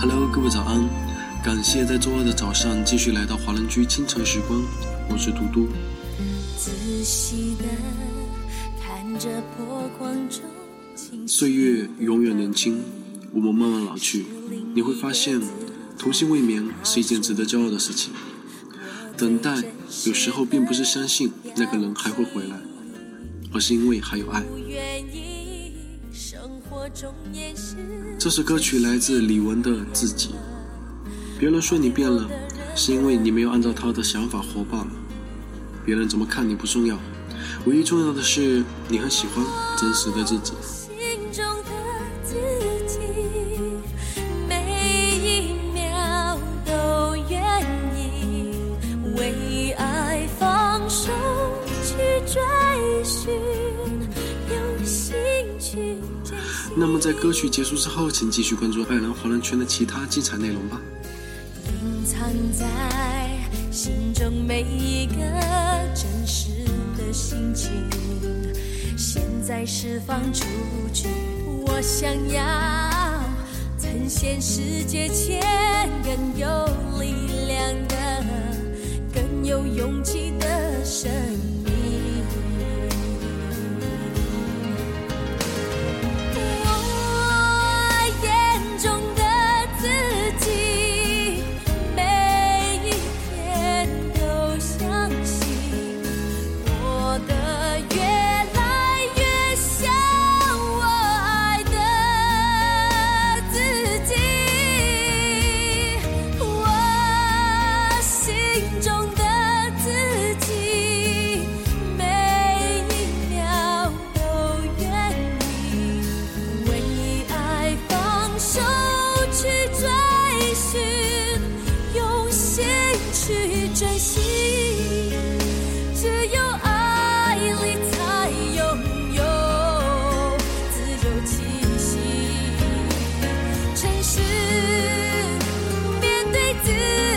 Hello，各位早安！感谢在周二的早上继续来到华人居清晨时光，我是嘟嘟。岁月永远年轻，我们慢慢老去，你会发现，童心未眠是一件值得骄傲的事情。等待有时候并不是相信那个人还会回来，而是因为还有爱。这首歌曲来自李玟的《自己》。别人说你变了，是因为你没有按照他的想法活罢了。别人怎么看你不重要，唯一重要的是你很喜欢真实的自己。那么在歌曲结束之后，请继续关注爱尔兰华人圈的其他精彩内容吧。隐藏在心中每一个真实的心情，现在释放出去。我想要呈现世界前更有力量的、更有勇气的声音。do